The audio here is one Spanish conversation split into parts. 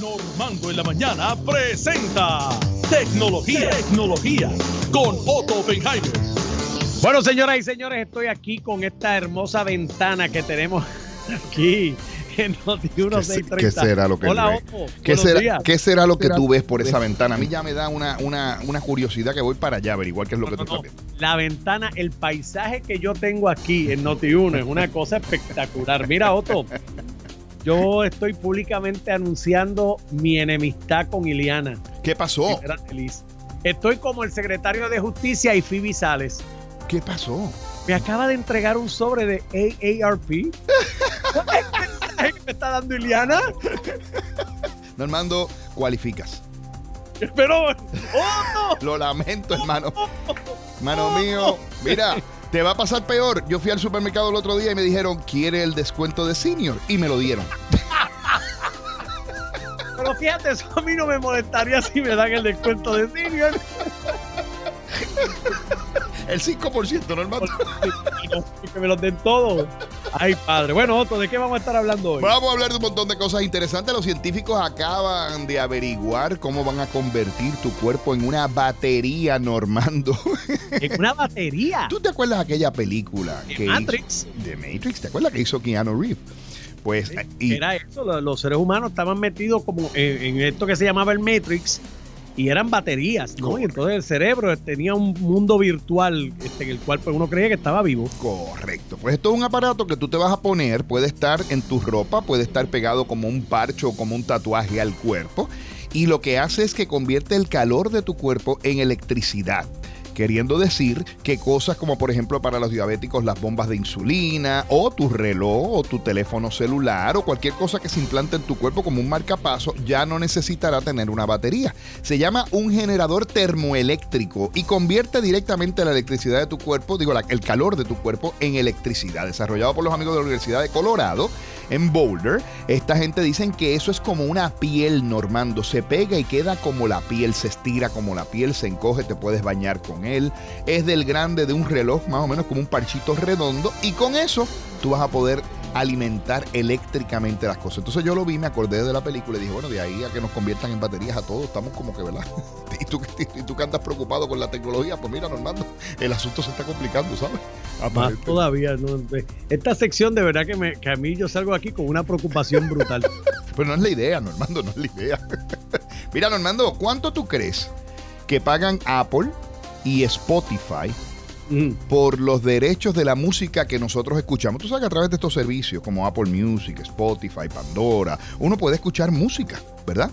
Normando en la mañana presenta Tecnología, Tecnología con Otto Oppenheimer. Bueno, señoras y señores, estoy aquí con esta hermosa ventana que tenemos aquí en Noti ¿Qué será lo que Hola, Otto. ¿Qué será, ¿Qué será, lo que tú ves por esa ventana? A mí ya me da una, una, una curiosidad que voy para allá a averiguar qué es lo que tú estás viendo. La ventana, el paisaje que yo tengo aquí en Noti1 es una cosa espectacular. Mira, Otto, yo estoy públicamente anunciando mi enemistad con Iliana. ¿Qué pasó? Estoy como el secretario de Justicia y Phoebe Sales. ¿Qué pasó? Me acaba de entregar un sobre de AARP. ¿Qué me está dando Iliana? Normando, cualificas. Pero, oh, Lo lamento, hermano. Hermano mío, mira, te va a pasar peor. Yo fui al supermercado el otro día y me dijeron, ¿quiere el descuento de senior? Y me lo dieron. Pero fíjate, eso a mí no me molestaría si me dan el descuento de senior. El 5%, normal. Y que me los den todos. Ay, padre. Bueno, Otto, ¿de qué vamos a estar hablando hoy? Vamos a hablar de un montón de cosas interesantes. Los científicos acaban de averiguar cómo van a convertir tu cuerpo en una batería, Normando. ¿En una batería? ¿Tú te acuerdas de aquella película? De Matrix. de Matrix. ¿Te acuerdas que hizo Keanu Reeves? Pues, era eso, los seres humanos estaban metidos como en, esto que se llamaba el Matrix, y eran baterías, ¿no? Y entonces el cerebro tenía un mundo virtual este, en el cual pues, uno creía que estaba vivo. Correcto. Pues esto es un aparato que tú te vas a poner, puede estar en tu ropa, puede estar pegado como un parcho o como un tatuaje al cuerpo. Y lo que hace es que convierte el calor de tu cuerpo en electricidad queriendo decir que cosas como por ejemplo para los diabéticos las bombas de insulina o tu reloj o tu teléfono celular o cualquier cosa que se implante en tu cuerpo como un marcapaso ya no necesitará tener una batería. Se llama un generador termoeléctrico y convierte directamente la electricidad de tu cuerpo, digo el calor de tu cuerpo en electricidad, desarrollado por los amigos de la Universidad de Colorado en Boulder. Esta gente dicen que eso es como una piel, Normando. Se pega y queda como la piel, se estira como la piel, se encoge, te puedes bañar con él. Es del grande de un reloj, más o menos como un parchito redondo. Y con eso tú vas a poder alimentar eléctricamente las cosas. Entonces yo lo vi, me acordé de la película y dije, bueno, de ahí a que nos conviertan en baterías a todos, estamos como que, ¿verdad? y, tú, y tú que andas preocupado con la tecnología, pues mira, Normando, el asunto se está complicando, ¿sabes? Más todavía, ¿no? Esta sección de verdad que, me, que a mí yo salgo aquí con una preocupación brutal. Pero no es la idea, Normando, no es la idea. mira, Normando, ¿cuánto tú crees que pagan Apple y Spotify por los derechos de la música que nosotros escuchamos. Tú sabes que a través de estos servicios como Apple Music, Spotify, Pandora, uno puede escuchar música, ¿verdad?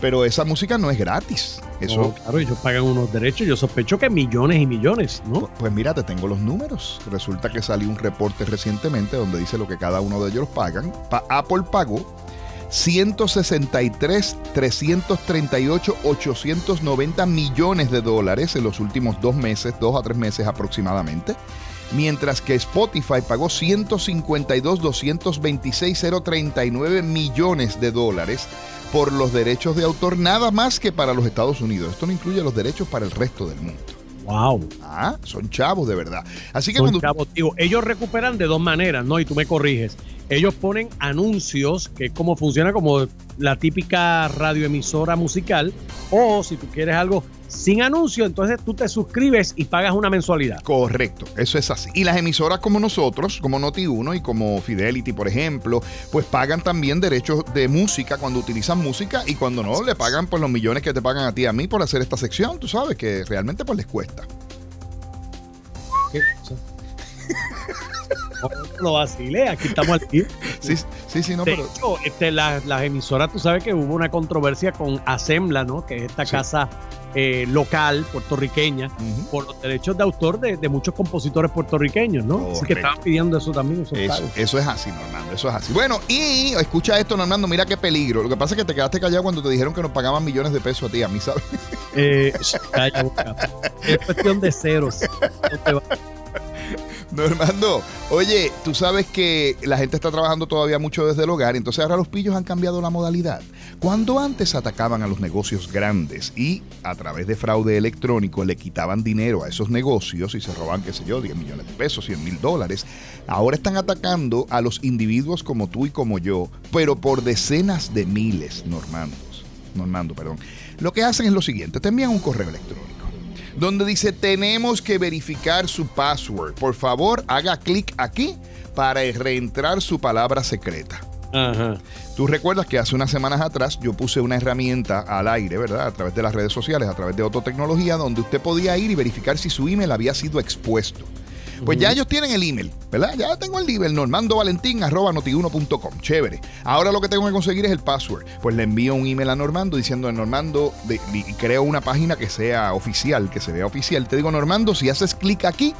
Pero esa música no es gratis. Eso, claro, ellos pagan unos derechos. Yo sospecho que millones y millones, ¿no? Pues, pues mira, te tengo los números. Resulta que salió un reporte recientemente donde dice lo que cada uno de ellos pagan. Apple pagó 163, 338, 890 millones de dólares en los últimos dos meses, dos a tres meses aproximadamente. Mientras que Spotify pagó 152, 226, 039 millones de dólares por los derechos de autor, nada más que para los Estados Unidos. Esto no incluye los derechos para el resto del mundo. Wow. Ah, son chavos de verdad. Así que son cuando... chavos, digo, ellos recuperan de dos maneras, ¿no? Y tú me corriges ellos ponen anuncios, que es como funciona como la típica radioemisora musical, o si tú quieres algo sin anuncio, entonces tú te suscribes y pagas una mensualidad. Correcto, eso es así. Y las emisoras como nosotros, como Noti1 y como Fidelity, por ejemplo, pues pagan también derechos de música cuando utilizan música y cuando no, le pagan pues los millones que te pagan a ti y a mí por hacer esta sección, tú sabes que realmente pues les cuesta. ¿Qué? lo vacile, aquí estamos aquí. Sí, sí, sí, no, de hecho, este, las, emisoras, tú sabes que hubo una controversia con Asembla, ¿no? Que es esta casa eh, local puertorriqueña por los derechos de autor de, muchos compositores puertorriqueños, ¿no? Así que estaban pidiendo eso también. Eso, eso, es así, Normando, eso es así. Bueno, y escucha esto, Normando, mira qué peligro. Lo que pasa es que te quedaste callado cuando te dijeron que nos pagaban millones de pesos a ti, a mí, ¿sabes? Eh, calla, es cuestión de ceros. No te Normando, oye, tú sabes que la gente está trabajando todavía mucho desde el hogar, entonces ahora los pillos han cambiado la modalidad. Cuando antes atacaban a los negocios grandes y a través de fraude electrónico le quitaban dinero a esos negocios y se roban, qué sé yo, 10 millones de pesos, 100 mil dólares, ahora están atacando a los individuos como tú y como yo, pero por decenas de miles, Normando. Normando, perdón. Lo que hacen es lo siguiente, te envían un correo electrónico donde dice tenemos que verificar su password. Por favor, haga clic aquí para reentrar su palabra secreta. Ajá. Tú recuerdas que hace unas semanas atrás yo puse una herramienta al aire, ¿verdad? A través de las redes sociales, a través de Autotecnología, donde usted podía ir y verificar si su email había sido expuesto. Pues ya ellos tienen el email, ¿verdad? Ya tengo el email, normandovalentín.notiuno.com. Chévere. Ahora lo que tengo que conseguir es el password. Pues le envío un email a Normando diciendo, Normando, y creo una página que sea oficial, que se vea oficial. Te digo, Normando, si haces clic aquí,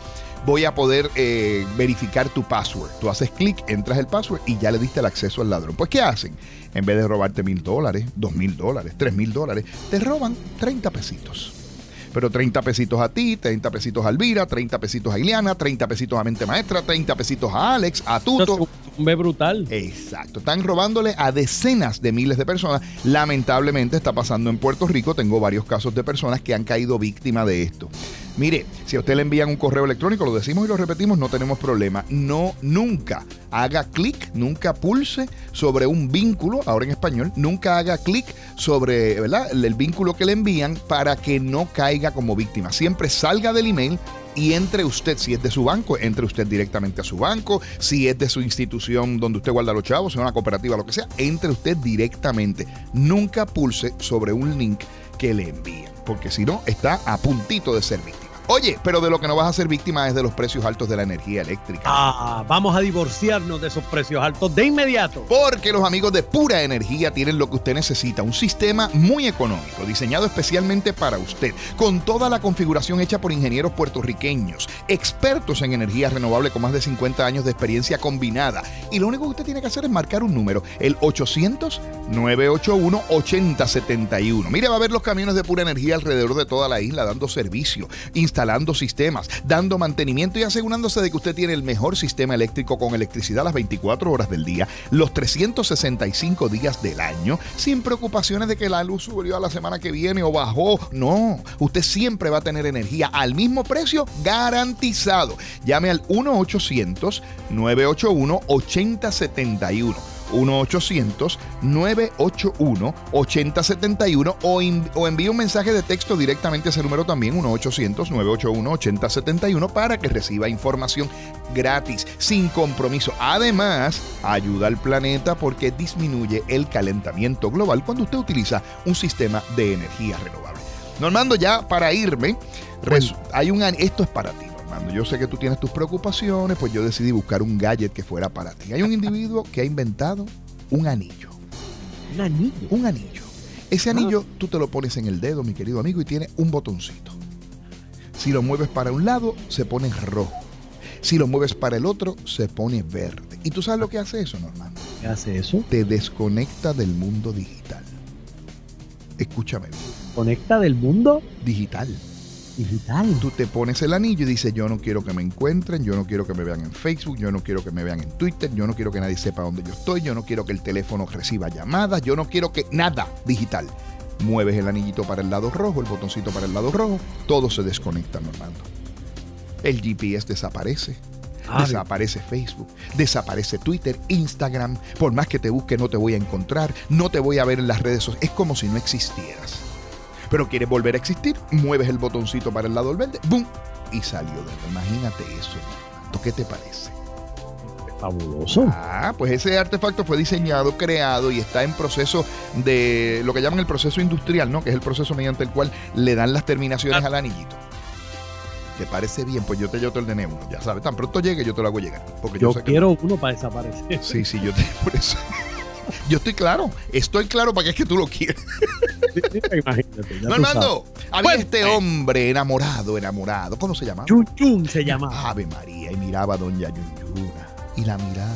voy a poder eh, verificar tu password. Tú haces clic, entras el password y ya le diste el acceso al ladrón. Pues, ¿qué hacen? En vez de robarte mil dólares, dos mil dólares, tres mil dólares, te roban 30 pesitos pero 30 pesitos a ti, 30 pesitos a Elvira, 30 pesitos a Ileana, 30 pesitos a Mente Maestra, 30 pesitos a Alex, a Tuto. Un ve brutal. Exacto. Están robándole a decenas de miles de personas. Lamentablemente está pasando en Puerto Rico. Tengo varios casos de personas que han caído víctimas de esto. Mire, si a usted le envían un correo electrónico, lo decimos y lo repetimos, no tenemos problema. No, nunca haga clic, nunca pulse sobre un vínculo, ahora en español, nunca haga clic sobre el vínculo que le envían para que no caiga como víctima. Siempre salga del email y entre usted, si es de su banco, entre usted directamente a su banco, si es de su institución donde usted guarda los chavos, sea una cooperativa, lo que sea, entre usted directamente. Nunca pulse sobre un link que le envíen, porque si no, está a puntito de ser víctima. Oye, pero de lo que no vas a ser víctima es de los precios altos de la energía eléctrica. Ah, vamos a divorciarnos de esos precios altos de inmediato. Porque los amigos de Pura Energía tienen lo que usted necesita, un sistema muy económico, diseñado especialmente para usted, con toda la configuración hecha por ingenieros puertorriqueños, expertos en energía renovable con más de 50 años de experiencia combinada. Y lo único que usted tiene que hacer es marcar un número, el 800-981-8071. Mire, va a ver los camiones de Pura Energía alrededor de toda la isla dando servicio instalando sistemas, dando mantenimiento y asegurándose de que usted tiene el mejor sistema eléctrico con electricidad las 24 horas del día, los 365 días del año, sin preocupaciones de que la luz subió a la semana que viene o bajó. No, usted siempre va a tener energía al mismo precio garantizado. Llame al 1-800-981-8071. 1-800-981-8071 o, o envíe un mensaje de texto directamente a ese número también, 1-800-981-8071, para que reciba información gratis, sin compromiso. Además, ayuda al planeta porque disminuye el calentamiento global cuando usted utiliza un sistema de energía renovable. Normando, ya para irme, hay un esto es para ti yo sé que tú tienes tus preocupaciones, pues yo decidí buscar un gadget que fuera para ti. Hay un individuo que ha inventado un anillo. ¿Un anillo? Un anillo. Ese anillo tú te lo pones en el dedo, mi querido amigo, y tiene un botoncito. Si lo mueves para un lado, se pone rojo. Si lo mueves para el otro, se pone verde. ¿Y tú sabes lo que hace eso, Norman? ¿Qué hace eso? Te desconecta del mundo digital. Escúchame. ¿Conecta del mundo? Digital digital. Tú te pones el anillo y dices, yo no quiero que me encuentren, yo no quiero que me vean en Facebook, yo no quiero que me vean en Twitter, yo no quiero que nadie sepa dónde yo estoy, yo no quiero que el teléfono reciba llamadas, yo no quiero que nada digital. Mueves el anillito para el lado rojo, el botoncito para el lado rojo, todo se desconecta, Normando. El GPS desaparece. Ah, desaparece Facebook, desaparece Twitter, Instagram. Por más que te busque, no te voy a encontrar, no te voy a ver en las redes sociales. Es como si no existieras pero quieres volver a existir, mueves el botoncito para el lado del verde, ¡boom! Y salió de Imagínate eso, ¿Qué te parece? Fabuloso. Ah, pues ese artefacto fue diseñado, creado y está en proceso de lo que llaman el proceso industrial, ¿no? Que es el proceso mediante el cual le dan las terminaciones ah. al anillito. ¿Te parece bien? Pues yo te, yo te ordené uno, ya sabes. Tan pronto llegue, yo te lo hago llegar. Porque yo, quiero uno para desaparecer. Sí, sí, yo te. Por eso. Yo estoy claro, estoy claro para que es que tú lo quieres. Imagínate. Normando, había este hombre enamorado, enamorado. ¿Cómo se llama? Yun se llama. Ave María. Y miraba a doña Yunyuna. Y la miraba.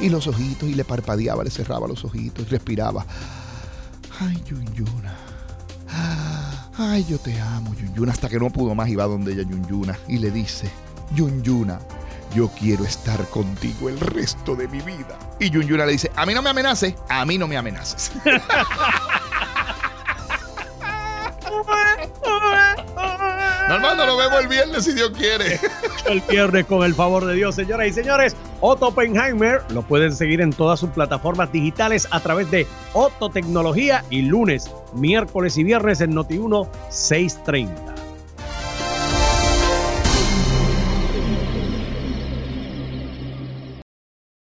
Y los ojitos. Y le parpadeaba, le cerraba los ojitos. Y respiraba. Ay, Yunyuna. Ay, yo te amo, Yunyuna. Hasta que no pudo más, iba donde ella Yunyuna. Y le dice, Yunyuna, yo quiero estar contigo el resto de mi vida. Y Yunyuna le dice, a mí no me amenaces, a mí no me amenaces. Normando, nos vemos el viernes si Dios quiere. El viernes con el favor de Dios, señoras y señores. Otto Oppenheimer lo pueden seguir en todas sus plataformas digitales a través de Otto Tecnología y lunes, miércoles y viernes en Noti1 630.